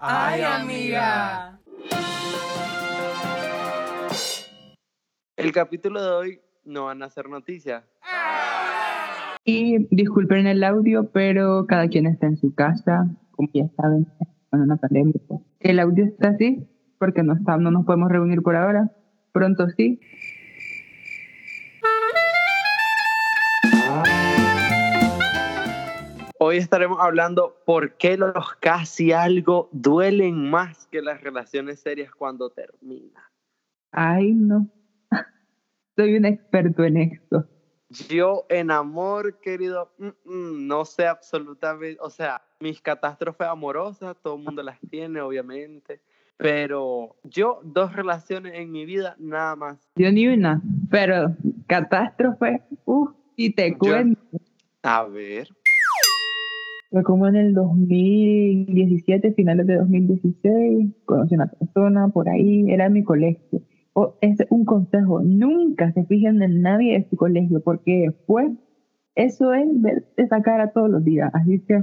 Ay, amiga. El capítulo de hoy no van a ser noticias. Y disculpen el audio, pero cada quien está en su casa, como ya saben, con una pandemia. pues. El audio está así porque no, está, no nos podemos reunir por ahora. Pronto sí. Hoy estaremos hablando por qué los casi algo duelen más que las relaciones serias cuando terminan. Ay, no. Soy un experto en esto. Yo en amor, querido, mm, mm, no sé absolutamente, o sea, mis catástrofes amorosas, todo el mundo las tiene, obviamente, pero yo dos relaciones en mi vida, nada más. Yo ni una, pero catástrofe, uff, y te Yo- cuento. A ver, Fue como en el 2017, finales de 2016, conocí a una persona por ahí, era en mi colegio. O, es un consejo, nunca se fijen en nadie de su colegio, porque después eso es ver esa cara todos los días, así que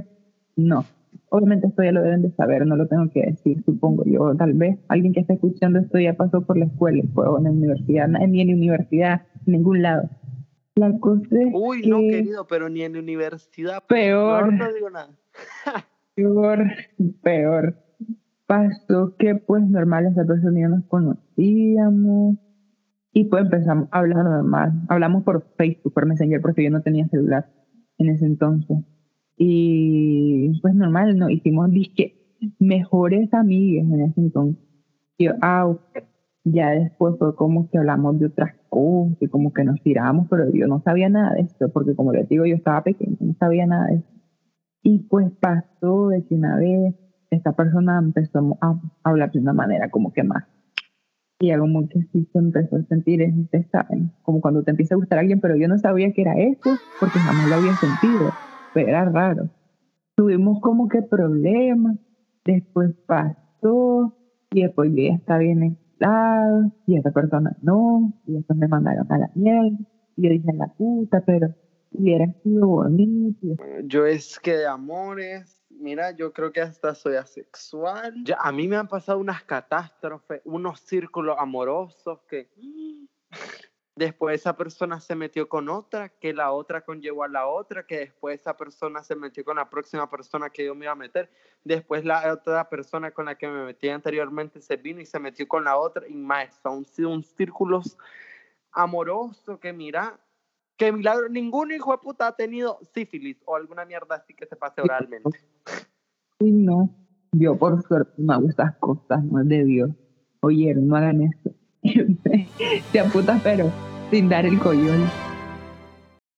no. Obviamente esto ya lo deben de saber, no lo tengo que decir, supongo yo. Tal vez alguien que está escuchando esto ya pasó por la escuela, o en la universidad, ni en la universidad, en ningún lado. La cosa es uy, no, que querido, pero ni en la universidad, peor. no, no digo nada. Peor, peor. Pasó que pues normal esa persona y yo nos conocíamos y pues empezamos a hablar normal. Hablamos por Facebook, por Messenger, porque yo no tenía celular en ese entonces. Y pues normal, ¿no? Hicimos disque mejores amigas en ese entonces. Y yo, ah. Ya después fue como que hablamos de otras cosas y como que nos tiramos, pero yo no sabía nada de esto, porque como les digo, yo estaba pequeña, no sabía nada de eso. Y pues pasó de que una vez esta persona empezó a hablar de una manera como que más. Y algo como que sí se empezó a sentir, es, ustedes saben, como cuando te empieza a gustar alguien, pero yo no sabía que era eso, porque jamás lo había sentido, pero era raro. Tuvimos como que problemas, después pasó, y después ya estaba bien y esa persona no, y después me mandaron a la mierda, y yo dije, la puta, pero hubiera sido bonito, Yo es que de amores, mira, yo creo que hasta soy asexual. Ya, a mí me han pasado unas catástrofes, unos círculos amorosos que después esa persona se metió con otra, que la otra conllevó a la otra, que después esa persona se metió con la próxima persona que yo me iba a meter, después la otra persona con la que me metí anteriormente se vino y se metió con la otra y más, son un círculos amorosos que mira, que milagro, ningún hijo de puta ha tenido sífilis o alguna mierda así que se pase oralmente. Y no, yo por suerte no hago esas cosas, no es de Dios. Oyeron, no hagan eso. Te aputas, pero sin dar el collón.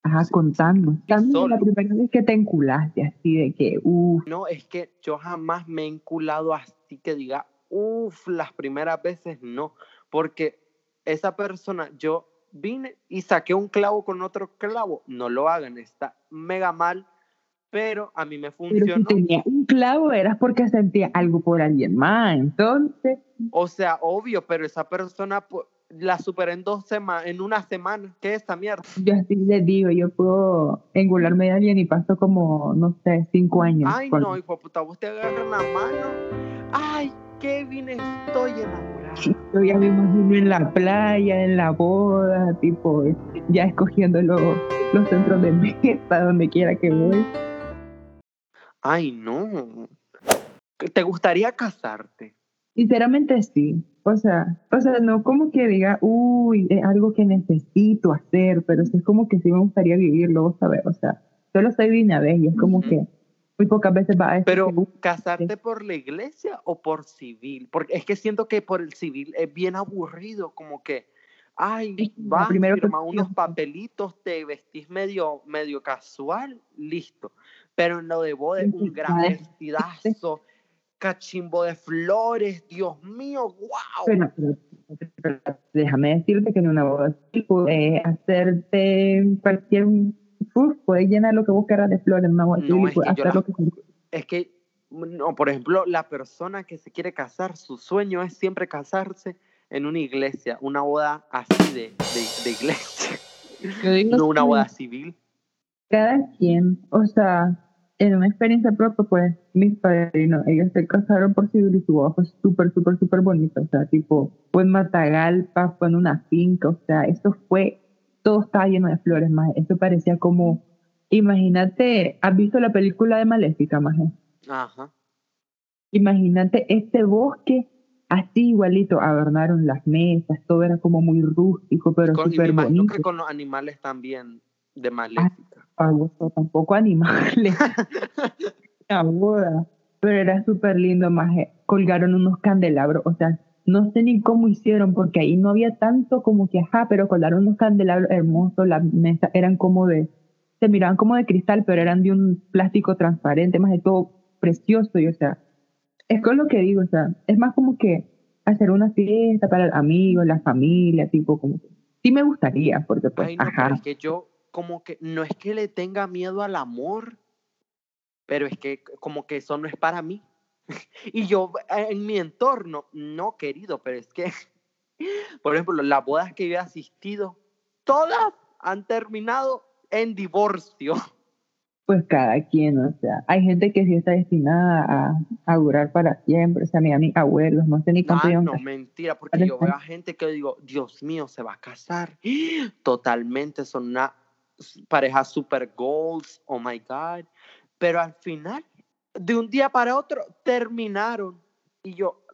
Ajá, contando. También solo. la primera vez que te enculaste, así de que, uff, No, es que yo jamás me he enculado así que diga, uff, las primeras veces no, porque esa persona, yo vine y saqué un clavo con otro clavo, no lo hagan, está mega mal, pero a mí me pero si funcionó. tenía un clavo eras porque sentía algo por alguien más. Entonces, O sea, obvio, pero esa persona pues, la superé en dos semanas, en una semana, ¿qué es esta mierda? yo así les digo, yo puedo engularme de alguien y paso como, no sé, cinco años. Ay, no, hijo de puta, vos te agarran la mano. Ay, Kevin, estoy enamorada. Yo ya me imagino en la playa, en la boda, tipo, ya escogiendo los, los centros de mesa, donde quiera que voy. Ay, no. ¿Te gustaría casarte? Sinceramente sí. O sea, o sea, no como que diga, uy, es algo que necesito hacer, pero sí es como que sí me gustaría vivirlo, vos sabés. O sea, solo soy de una vez y es como que muy pocas veces va a decir Pero, que, "Uh, ¿casarte por la iglesia o por civil? Porque es que siento que por el civil es bien aburrido, como que, ay, vas, primera firma opción. unos papelitos, te vestís medio, medio casual, listo. Pero en lo de boda, Sí, un gran vestidazo, cachimbo de flores, Dios mío, wow. Pero, pero- pero déjame decirte que en una boda puedes hacerte cualquier. Uf, puedes llenar lo que vos quieras de flores en una boda No, civil y es que hacer lo que es que, no, por ejemplo, la persona que se quiere casar, su sueño es siempre casarse en una iglesia, una boda así de, de, de iglesia, no una boda civil. Cada quien, o sea, en una experiencia propia, pues mis padrinos, ellos se casaron por civil y su boda fue súper, súper, súper bonito. O sea, tipo, fue en Matagalpa, fue en una finca, o sea, eso fue, todo estaba lleno de flores, más. Eso parecía como, imagínate, ¿has visto la película de Maléfica, más? Ajá. Imagínate este bosque así igualito, adornaron las mesas, todo era como muy rústico, pero súper bonito. que con los animales también de Maléfica. Ah, tampoco animales. Boda. Pero era súper lindo, más colgaron unos candelabros, o sea, no sé ni cómo hicieron, porque ahí no había tanto como que, ajá, pero colgaron unos candelabros hermosos, las mesas eran como de, se miraban como de cristal, pero eran de un plástico transparente, más de todo precioso, y o sea, es con lo que digo, o sea, es más como que hacer una fiesta para amigos, la familia, tipo como que, sí me gustaría, porque pues, ajá. es que yo como que no es que le tenga miedo al amor, pero es que como que eso no es para mí. y yo en mi entorno, no querido, pero es que, por ejemplo, las bodas que yo he asistido, todas han terminado en divorcio. Pues cada quien, o sea, hay gente que sí está destinada a, a durar para siempre, o sea, mi, mis abuelos, no sé ni cuánto ah, no, mentira, porque yo veo a gente que digo, Dios mío, se va a casar. Totalmente, son una pareja super goals, oh my God. Pero al final, de un día para otro, terminaron. Y yo,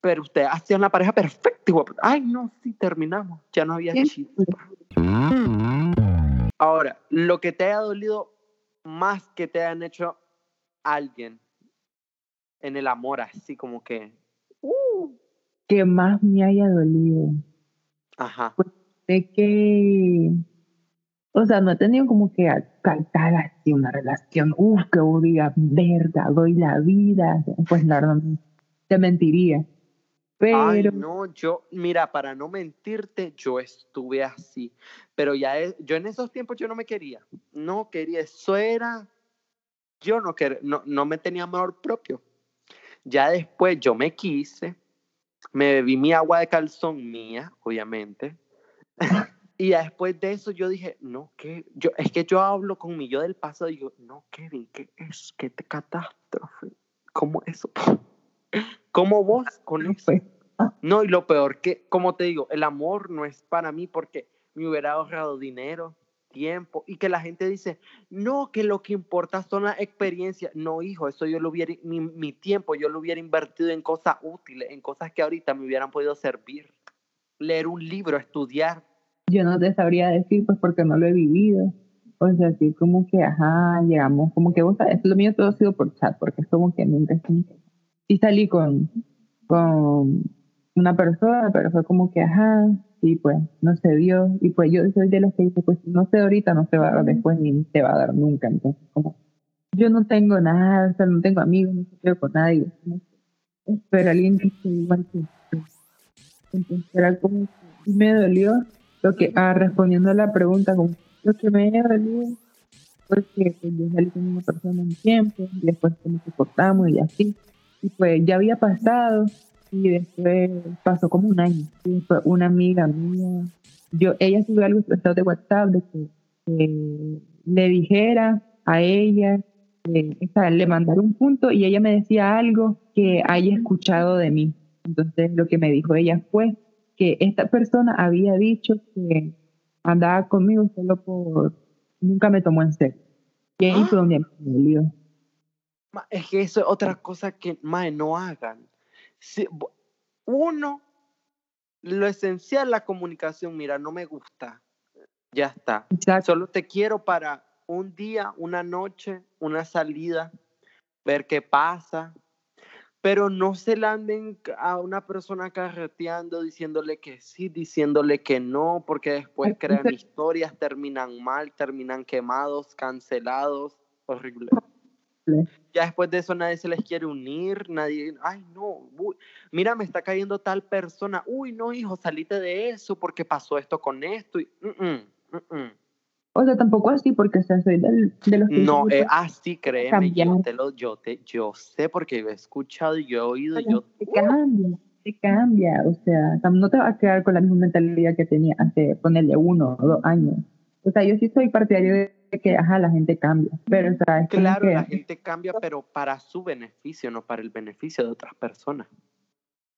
pero usted hacía una pareja perfecta. Ay, no, sí, terminamos. Ya no había chispa. Ahora, lo que te haya dolido más que te hayan hecho alguien en el amor, así como que. Uh, que más me haya dolido. Ajá. Pues de que. O sea, no he tenido como que cantar así una relación. Uf, que diga, verga, doy la vida. Pues no, te mentiría. Pero... Ay, no, yo, mira, para no mentirte, yo estuve así. Pero ya, yo en esos tiempos yo no me quería. No quería, eso era, yo no, quería, no, no me tenía amor propio. Ya después yo me quise, me bebí mi agua de calzón mía, obviamente. y después de eso yo dije, no, que yo, es que yo hablo con mi yo del pasado y digo, no, Kevin, ¿qué es? ¿Qué te catástrofe? ¿Cómo eso? ¿Cómo vos con eso? No, y lo peor que, como te digo, el amor no es para mí porque me hubiera ahorrado dinero, tiempo, y que la gente dice, no, que lo que importa son las experiencias. No, hijo, eso yo lo hubiera, mi, mi tiempo yo lo hubiera invertido en cosas útiles, en cosas que ahorita me hubieran podido servir. Leer un libro, estudiar. Yo no te sabría decir, pues porque no lo he vivido. O sea, así como que, ajá, llegamos, como que, vos sabes, lo mío todo ha sido por chat, porque es como que nunca y salí con, con una persona, pero fue como que, ajá, y pues no se dio. Y pues yo soy de los que dice, pues no sé ahorita, no se va a dar después, ni te va a dar nunca. Entonces, como, yo no tengo nada, o sea, no tengo amigos, no estoy con nadie. Pero alguien que esté igual que como, me dolió lo que, ah, respondiendo a la pregunta, como, lo que me dolió porque pues, yo salí con una persona un tiempo, y después nos soportamos y así y pues ya había pasado y después pasó como un año. Y fue una amiga mía, yo, ella subió algo de WhatsApp de que le dijera a ella, eh, le mandara un punto y ella me decía algo que haya escuchado de mí. Entonces lo que me dijo ella fue que esta persona había dicho que andaba conmigo solo por, nunca me tomó en serio. Y ahí fue donde me dio. Es que eso es otra cosa que más no hagan. uno, lo esencial la comunicación, mira, no me gusta. Ya está. Solo te quiero para un día, una noche, una salida, ver qué pasa. Pero no se la anden a una persona carreteando, diciéndole que sí, diciéndole que no, porque después crean historias, terminan mal, terminan quemados, cancelados, horrible. Ya después de eso nadie se les quiere unir, nadie, ay no, mira, me está cayendo tal persona, uy, no, hijo, salite de eso porque pasó esto con esto. Y, o sea, tampoco así, porque soy del, de los No, eh, así, créeme, yo, te lo, yo, te, yo sé porque yo he escuchado y yo he oído. yo, te cambia, te cambia, o sea, no te vas a quedar con la misma mentalidad que tenía hace, ponerle uno o dos años. O sea, yo sí soy partidario de que, ajá, la gente cambia. Pero, o sea, es como Claro, que- la gente cambia, pero para su beneficio, no para el beneficio de otras personas.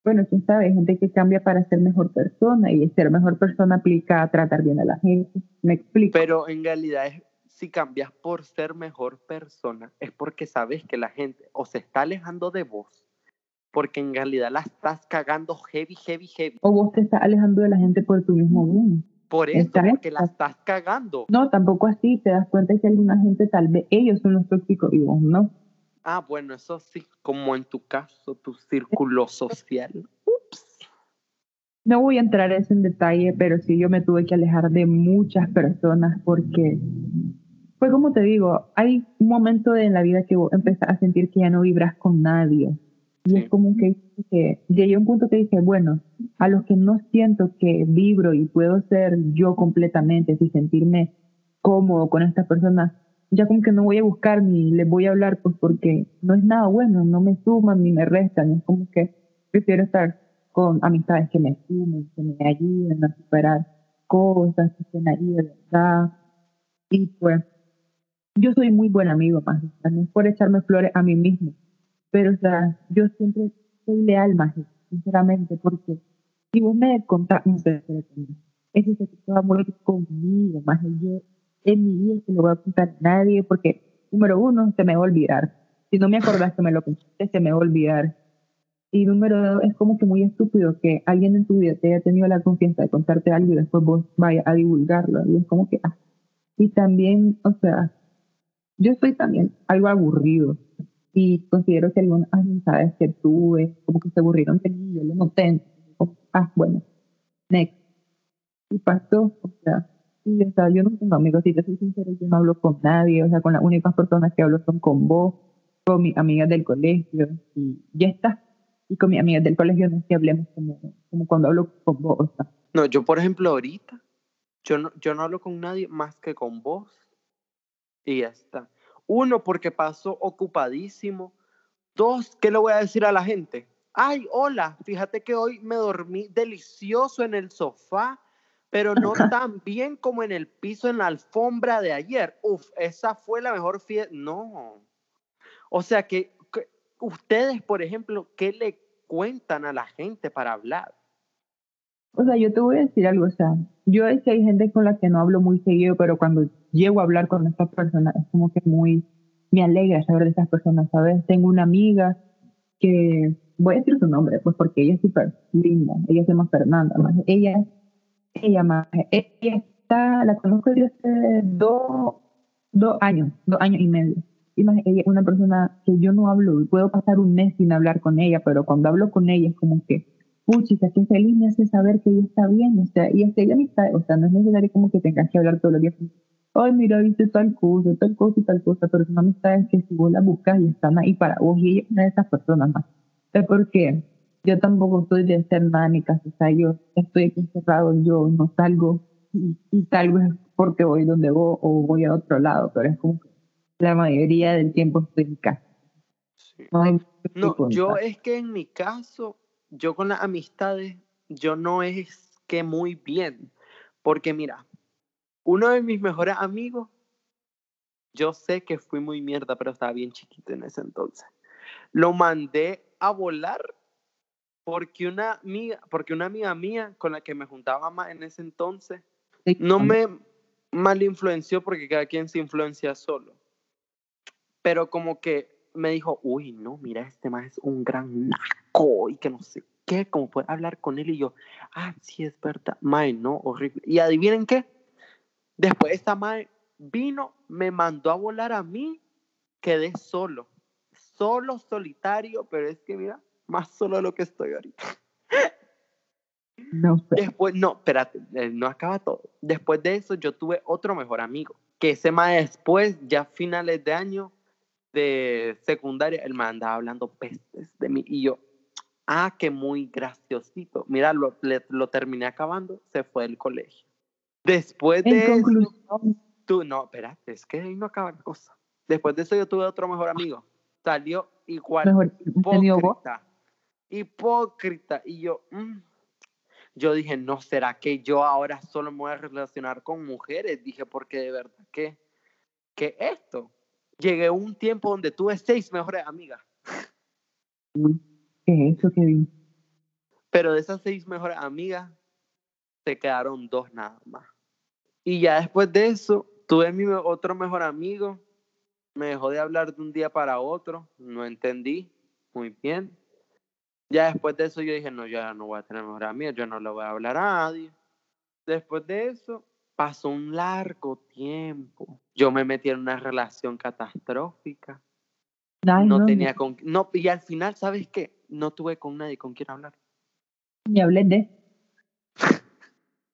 Bueno, quién sabe, hay gente que cambia para ser mejor persona y ser mejor persona aplica a tratar bien a la gente. Me explico. Pero en realidad, es, si cambias por ser mejor persona, es porque sabes que la gente o se está alejando de vos, porque en realidad la estás cagando heavy, heavy, heavy. O vos te estás alejando de la gente por tu mismo bien. Por eso, Exacto. porque la estás cagando. No, tampoco así, te das cuenta que alguna gente tal vez ellos son los tóxicos y vos no. Ah, bueno, eso sí, como en tu caso, tu círculo social. Ups. No voy a entrar en detalle, pero sí yo me tuve que alejar de muchas personas porque, pues como te digo, hay un momento en la vida que vos empezás a sentir que ya no vibras con nadie. Y Sí. es como que, que llegué a un punto que dije, bueno, a los que no siento que vibro y puedo ser yo completamente, sin sentirme cómodo con estas personas, ya como que no voy a buscar ni les voy a hablar, pues porque no es nada bueno, no me suman ni me restan, es como que prefiero estar con amistades que me sumen, que me ayuden a superar cosas, que estén ahí de verdad. Y pues, yo soy muy buen amigo, más, no es por echarme flores a mí mismo, pero o sea, yo siempre soy leal, más, sinceramente, porque si vos me contás un secreto, ese secreto va a morir conmigo, más yo en mi vida se lo voy a contar a nadie, porque número uno, se me va a olvidar. Si no me acordás que me lo contaste, se me va a olvidar. Y número dos, es como que muy estúpido que alguien en tu vida te haya tenido la confianza de contarte algo y después vos vayas a divulgarlo. Y es como que, ah. Y también, o sea, yo soy también algo aburrido. Y considero que algunas amistades que tuve, como que se aburrieron de mí, yo lo noté. Ah, bueno, next. Y pasó, o sea, y, o sea, yo no tengo amigos, si te soy sincera, yo no hablo con nadie, o sea, con las únicas personas que hablo son con vos, con mis amigas del colegio, y ya está. Y con mis amigas del colegio no es que hablemos como, como cuando hablo con vos, o sea. No, yo por ejemplo ahorita, yo no, yo no hablo con nadie más que con vos. Y ya está. Uno, porque paso ocupadísimo. Dos, ¿qué le voy a decir a la gente? Ay, hola, fíjate que hoy me dormí delicioso en el sofá, pero no tan bien como en el piso, en la alfombra de ayer. Uf, esa fue la mejor fiesta. No. O sea que, que ustedes, por ejemplo, ¿qué le cuentan a la gente para hablar? O sea, yo te voy a decir algo, o sea, yo es que hay gente con la que no hablo muy seguido, pero cuando llego a hablar con estas personas es como que muy, me alegra saber de estas personas, ¿sabes? Tengo una amiga que, voy a decir su nombre, pues porque ella es súper linda, ella se llama Fernanda, más. ella, ella más, ella está, la conozco desde hace dos, dos años, dos años y medio. Ella es una persona que yo no hablo, puedo pasar un mes sin hablar con ella, pero cuando hablo con ella es como que, puchica, qué feliz me hace saber que ella está bien, o sea, y que ella amistad, o sea, no es necesario como que tengas que hablar todos los días, ay, mira, viste tal cosa, tal cosa y tal cosa, pero son amistades que si vos las buscas y están ahí para vos, y ella es una de esas personas más. Es porque yo tampoco soy de ser nada en mi casa, o sea, yo estoy aquí encerrado, yo no salgo, y, y tal vez porque voy donde voy o voy a otro lado, pero es como que la mayoría del tiempo estoy en casa. Sí. No, No, yo es que en mi caso, yo con las amistades, yo no es que muy bien, porque mira, uno de mis mejores amigos, yo sé que fui muy mierda, pero estaba bien chiquito en ese entonces. Lo mandé a volar porque una amiga, porque una amiga mía con la que me juntaba más en ese entonces, no me mal influenció porque cada quien se influencia solo. Pero como que me dijo, uy, no, mira, este más es un gran naco y que no sé qué, como puede hablar con él y yo, ah, sí, es verdad, mae, no, horrible. Y adivinen qué, después esta mae vino, me mandó a volar a mí, quedé solo, solo, solitario, pero es que mira, más solo de lo que estoy ahorita. No sé. Después, no, espérate, eh, no acaba todo. Después de eso, yo tuve otro mejor amigo, que ese más después, ya finales de año de secundaria, él me andaba hablando pestes de mí y yo, ah, que muy graciosito. Mira, lo, le- lo terminé acabando, se fue del colegio. Después de En eso, tú, no, espérate, es que ahí no acaba la cosa. Después de eso, yo tuve otro mejor amigo, salió igual mejor. Hipócrita. Y yo, mm. yo dije, no, ¿será que yo ahora solo me voy a relacionar con mujeres? Dije, porque de verdad que ¿qué es esto? Llegué a un tiempo donde tuve seis mejores amigas. ¿Qué es eso, Kevin? Pero de esas seis mejores amigas, se quedaron dos nada más. Y ya después de eso, tuve mi otro mejor amigo, me dejó de hablar de un día para otro, no entendí muy bien. Ya después de eso yo dije, no, yo ya no voy a tener mejor amigo, yo no le voy a hablar a nadie. Después de eso, pasó un largo tiempo. Yo me metí en una relación catastrófica. Ay, no, no, tenía con... No, y al final, ¿sabes qué? No tuve con nadie con quien hablar. Ni hablé de.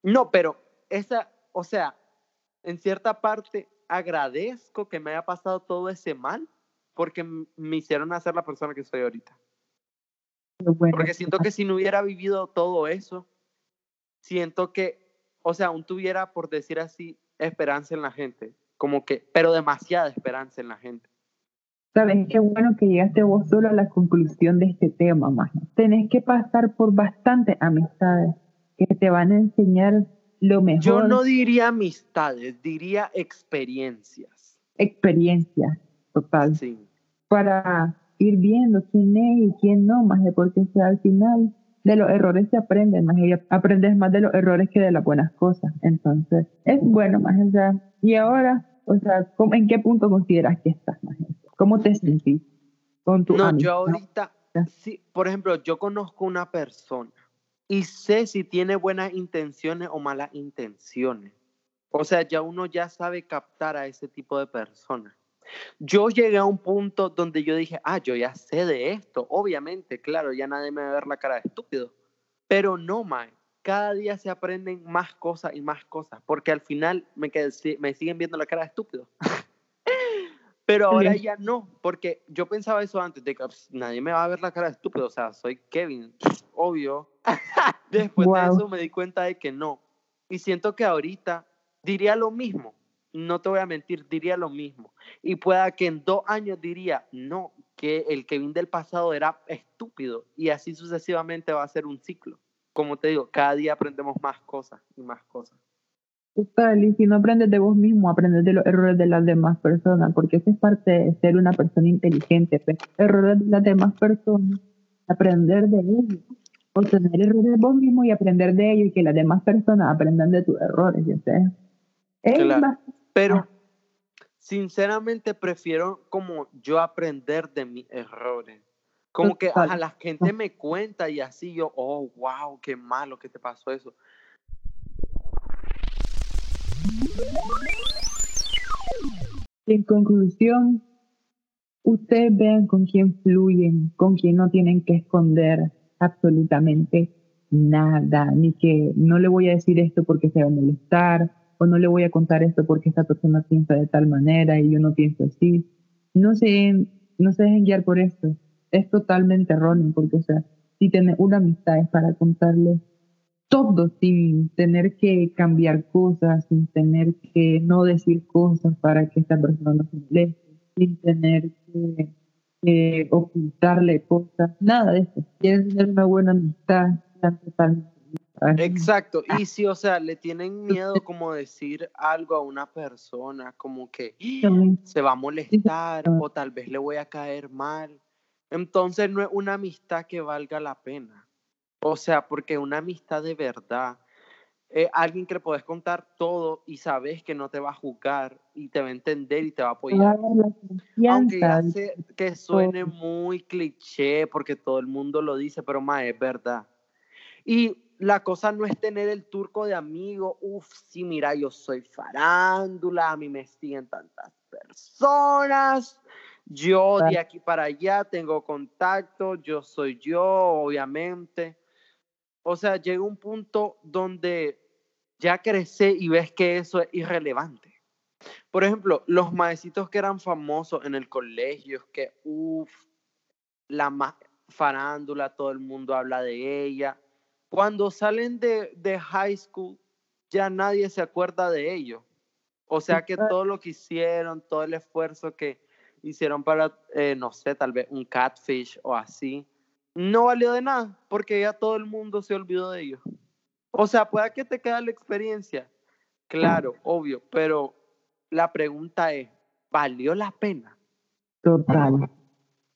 No, pero esa, o sea, en cierta parte agradezco que me haya pasado todo ese mal porque me hicieron hacer la persona que soy ahorita. Bueno, Porque siento que si no hubiera vivido todo eso, siento que, o sea, aún tuviera, por decir así, esperanza en la gente. Como que, pero demasiada esperanza en la gente. Sabes qué bueno que llegaste vos solo a la conclusión de este tema, más. Tenés que pasar por bastantes amistades que te van a enseñar lo mejor, Yo no diría amistades, diría experiencias. experiencia total, Sí. para ir viendo quién es y quién no, más de porque sea, al final de los errores se aprende más y aprendes más de los errores que de las buenas cosas. Entonces, es bueno, más o sea, y ahora, o sea, ¿cómo- ¿en qué punto consideras que estás, más? ¿Cómo te sentís con tu No, amistad? yo ahorita, sí, por ejemplo, yo conozco una persona y sé si tiene buenas intenciones o malas intenciones. O sea, ya uno ya sabe captar a ese tipo de personas. Yo llegué a un punto donde yo dije, ah, yo ya sé de esto. Obviamente, claro, ya nadie me va a ver la cara de estúpido. Pero no, man. Cada día se aprenden más cosas y más cosas, porque al final me, quedé- me siguen viendo la cara de estúpido. Pero ahora Bien. ya no, porque yo pensaba eso antes, de que "Ps, nadie me va a ver la cara de estúpido, o sea, soy Kevin, obvio. Después de eso me di cuenta de que no. Y siento que ahorita diría lo mismo, no te voy a mentir, diría lo mismo. Y pueda que en dos años diría, no, que el Kevin del pasado era estúpido. Y así sucesivamente va a ser un ciclo. Como te digo, cada día aprendemos más cosas y más cosas. Total, y si no aprendes de vos mismo, aprendes de los errores de las demás personas, porque eso es parte de ser una persona inteligente. pues. Errores de las demás personas, aprender de ellos, o tener errores de vos mismo y aprender de ellos y que las demás personas aprendan de tus errores, ya sé. Es Claro. bastante- Pero sinceramente prefiero como yo aprender de mis errores. Como que a la gente me cuenta y así yo, oh, wow, qué malo que te pasó eso. En conclusión, ustedes vean con quién fluyen, con quién no tienen que esconder absolutamente nada, ni que no le voy a decir esto porque se va a molestar, o no le voy a contar esto porque esta persona piensa de tal manera y yo no pienso así. No se, no se dejen guiar por esto. Es totalmente erróneo, porque, o sea, si tener una amistad es para contarle todo sin tener que cambiar cosas, sin tener que no decir cosas para que esta persona no se moleste, sin tener que, ocultarle cosas, nada de eso. Quieren tener una buena amistad, sean totalmente. Exacto. Y si, o sea, le tienen miedo como decir algo a una persona, como que se va a molestar o tal vez le voy a caer mal. Entonces no es una amistad que valga la pena. O sea, porque una amistad de verdad, eh, alguien que le puedes contar todo y sabes que no te va a juzgar y te va a entender y te va a apoyar. Aunque ya sé que suene muy cliché porque todo el mundo lo dice, pero más es verdad. Y la cosa no es tener el turco de amigo, uff, sí, mira, yo soy farándula, a mí me siguen tantas personas, yo de aquí para allá tengo contacto, yo soy yo, obviamente. O sea, llega un punto donde ya crecí y ves que eso es irrelevante. Por ejemplo, los maecitos que eran famosos en el colegio, que uff, la más farándula, todo el mundo habla de ella. Cuando salen de, de high school, ya nadie se acuerda de ellos. O sea que todo lo que hicieron, todo el esfuerzo que hicieron para, eh, no sé, tal vez un catfish o así, no valió de nada, porque ya todo el mundo se olvidó de ellos. O sea, pueda que te quede la experiencia, claro, obvio, pero la pregunta es, valió la pena. Total.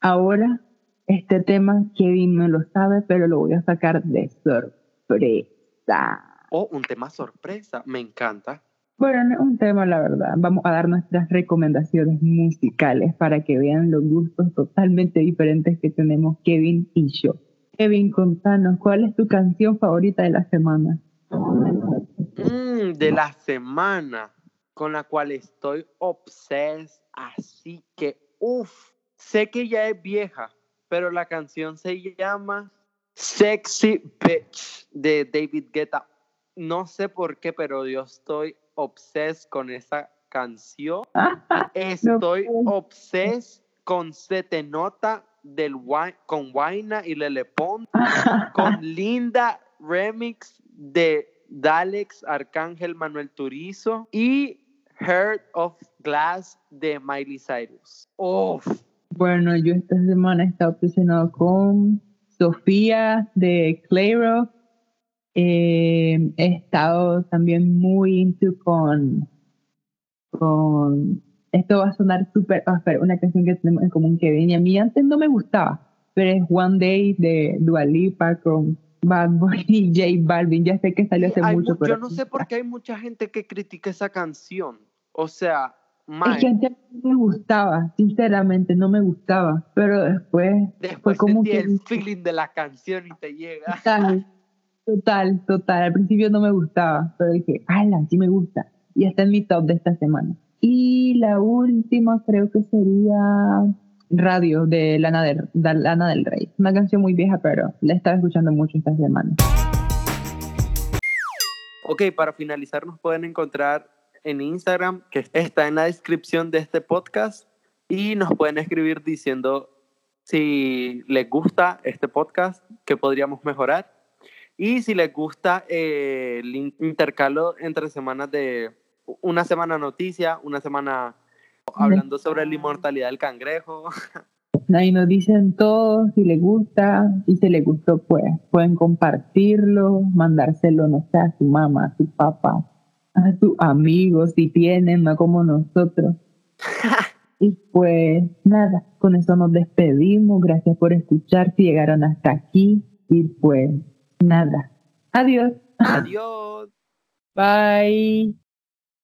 Ahora, este tema Kevin no lo sabe, pero lo voy a sacar de sorpresa. Oh, un tema sorpresa, me encanta. Bueno, no es un tema, la verdad. Vamos a dar nuestras recomendaciones musicales para que vean los gustos totalmente diferentes que tenemos Kevin y yo. Kevin, contanos, ¿cuál es tu canción favorita de la semana? Mm, de la semana con la cual estoy obses, así que, uff, sé que ya es vieja, pero la canción se llama Sexy Bitch de David Guetta. No sé por qué, pero yo estoy obses con esa canción. Estoy obses con Se Te Nota del, con Waina y Lele Pon, con Linda Remix de Dalex Arcángel Manuel Turizo y Heart of Glass de Miley Cyrus. Bueno, yo esta semana he estado obsesionado con Sofía de Clairo. Eh, he estado también muy into con, con esto va a sonar súper áspero, una canción que tenemos en común que venía a mí antes no me gustaba, pero es One Day de Dua Lipa con Bad Boy y J Balvin. Ya sé que salió hace mucho, pero... Yo no sé por qué hay mucha gente que critica esa canción. O sea, Es que antes me gustaba, sinceramente no me gustaba, pero después... Después fue como que... el feeling de la canción y te llega. Total, total, total. Al principio no me gustaba, pero dije, ¡hala! Sí me gusta. Y está en mi top de esta semana. Y la última creo que sería Radio de Lana del, de Lana del Rey. Una canción muy vieja, pero la estaba escuchando mucho esta semana. Ok, para finalizar nos pueden encontrar en Instagram, que está en la descripción de este podcast, y nos pueden escribir diciendo si les gusta este podcast, que podríamos mejorar, y si les gusta eh, el intercalo entre semanas de una semana noticia, una semana hablando sobre la inmortalidad del cangrejo. Ahí nos dicen todo, si les gusta y si les gustó, pues pueden compartirlo, mandárselo, no sé, a su mamá, a su papá, a sus amigos, si tienen, no como nosotros. y pues nada, con eso nos despedimos. Gracias por escuchar, si llegaron hasta aquí. Y pues nada, adiós. Adiós. Bye.